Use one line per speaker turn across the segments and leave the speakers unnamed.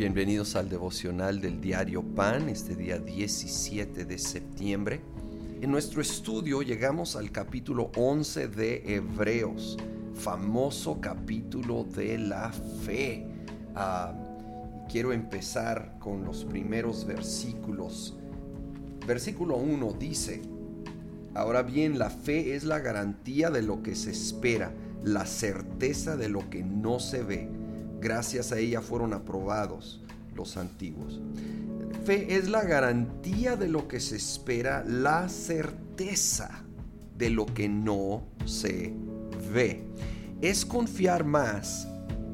Bienvenidos al devocional del diario Pan, este día 17 de septiembre. En nuestro estudio llegamos al capítulo 11 de Hebreos, famoso capítulo de la fe. Ah, quiero empezar con los primeros versículos. Versículo 1 dice, Ahora bien, la fe es la garantía de lo que se espera, la certeza de lo que no se ve Gracias a ella fueron aprobados los antiguos. Fe es la garantía de lo que se espera, la certeza de lo que no se ve. Es confiar más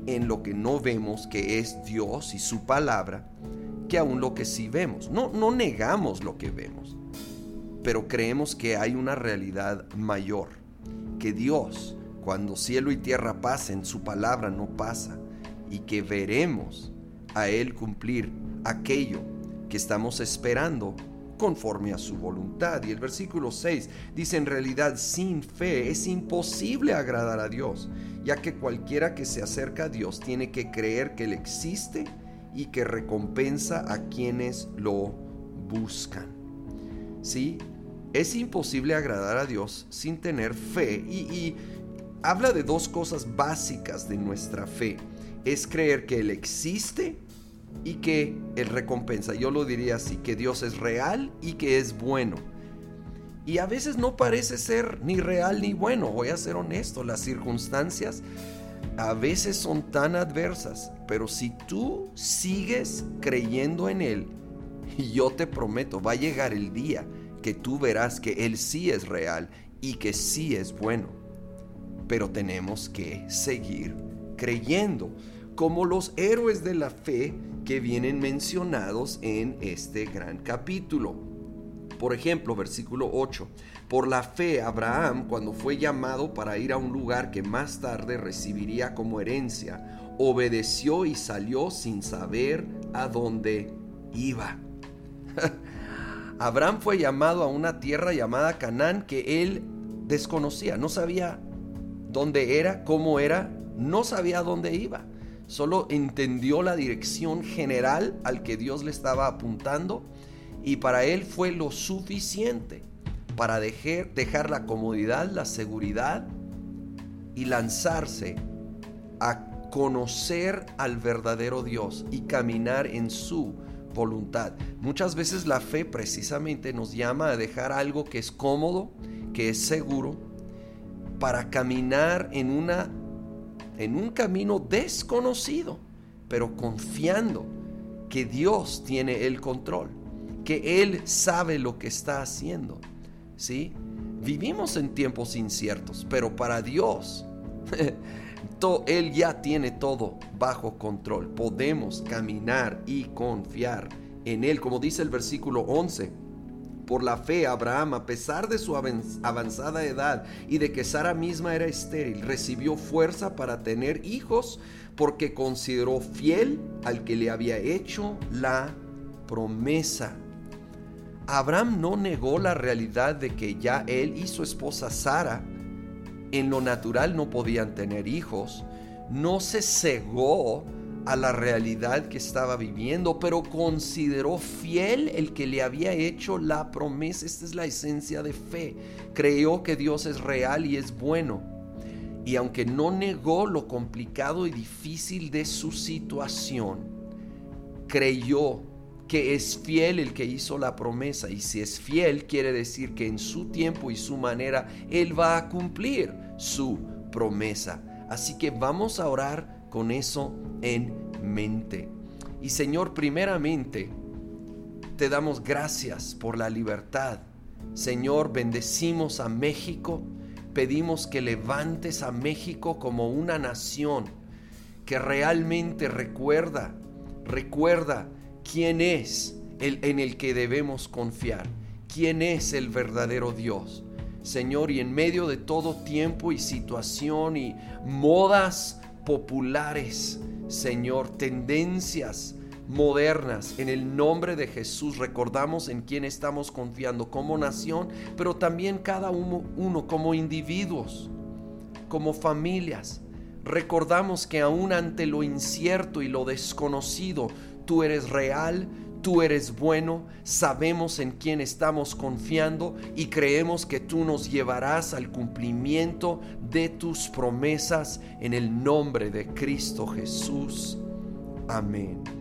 en lo que no vemos, que es Dios y su palabra, que aún lo que sí vemos. No, no negamos lo que vemos, pero creemos que hay una realidad mayor, que Dios, cuando cielo y tierra pasen, su palabra no pasa y que veremos a Él cumplir aquello que estamos esperando conforme a su voluntad. Y el versículo 6 dice, en realidad sin fe es imposible agradar a Dios, ya que cualquiera que se acerca a Dios tiene que creer que Él existe y que recompensa a quienes lo buscan. ¿Sí? Es imposible agradar a Dios sin tener fe y, y habla de dos cosas básicas de nuestra fe es creer que Él existe y que Él recompensa. Yo lo diría así, que Dios es real y que es bueno. Y a veces no parece ser ni real ni bueno, voy a ser honesto, las circunstancias a veces son tan adversas, pero si tú sigues creyendo en Él, yo te prometo, va a llegar el día que tú verás que Él sí es real y que sí es bueno. Pero tenemos que seguir creyendo como los héroes de la fe que vienen mencionados en este gran capítulo. Por ejemplo, versículo 8. Por la fe, Abraham, cuando fue llamado para ir a un lugar que más tarde recibiría como herencia, obedeció y salió sin saber a dónde iba. Abraham fue llamado a una tierra llamada Canaán que él desconocía, no sabía dónde era, cómo era, no sabía dónde iba solo entendió la dirección general al que Dios le estaba apuntando y para él fue lo suficiente para dejar, dejar la comodidad, la seguridad y lanzarse a conocer al verdadero Dios y caminar en su voluntad. Muchas veces la fe precisamente nos llama a dejar algo que es cómodo, que es seguro, para caminar en una en un camino desconocido, pero confiando que Dios tiene el control, que Él sabe lo que está haciendo. ¿Sí? Vivimos en tiempos inciertos, pero para Dios, Él ya tiene todo bajo control. Podemos caminar y confiar en Él, como dice el versículo 11 por la fe, Abraham, a pesar de su avanzada edad y de que Sara misma era estéril, recibió fuerza para tener hijos porque consideró fiel al que le había hecho la promesa. Abraham no negó la realidad de que ya él y su esposa Sara en lo natural no podían tener hijos, no se cegó a la realidad que estaba viviendo, pero consideró fiel el que le había hecho la promesa. Esta es la esencia de fe. Creyó que Dios es real y es bueno. Y aunque no negó lo complicado y difícil de su situación, creyó que es fiel el que hizo la promesa. Y si es fiel, quiere decir que en su tiempo y su manera, Él va a cumplir su promesa. Así que vamos a orar con eso en mente. Y Señor, primeramente, te damos gracias por la libertad. Señor, bendecimos a México. Pedimos que levantes a México como una nación que realmente recuerda, recuerda quién es el en el que debemos confiar, quién es el verdadero Dios. Señor, y en medio de todo tiempo y situación y modas populares, Señor, tendencias modernas. En el nombre de Jesús recordamos en quién estamos confiando como nación, pero también cada uno, uno como individuos, como familias. Recordamos que aún ante lo incierto y lo desconocido, tú eres real, tú eres bueno, sabemos en quién estamos confiando y creemos que tú nos llevarás al cumplimiento de tus promesas en el nombre de Cristo Jesús. Amén.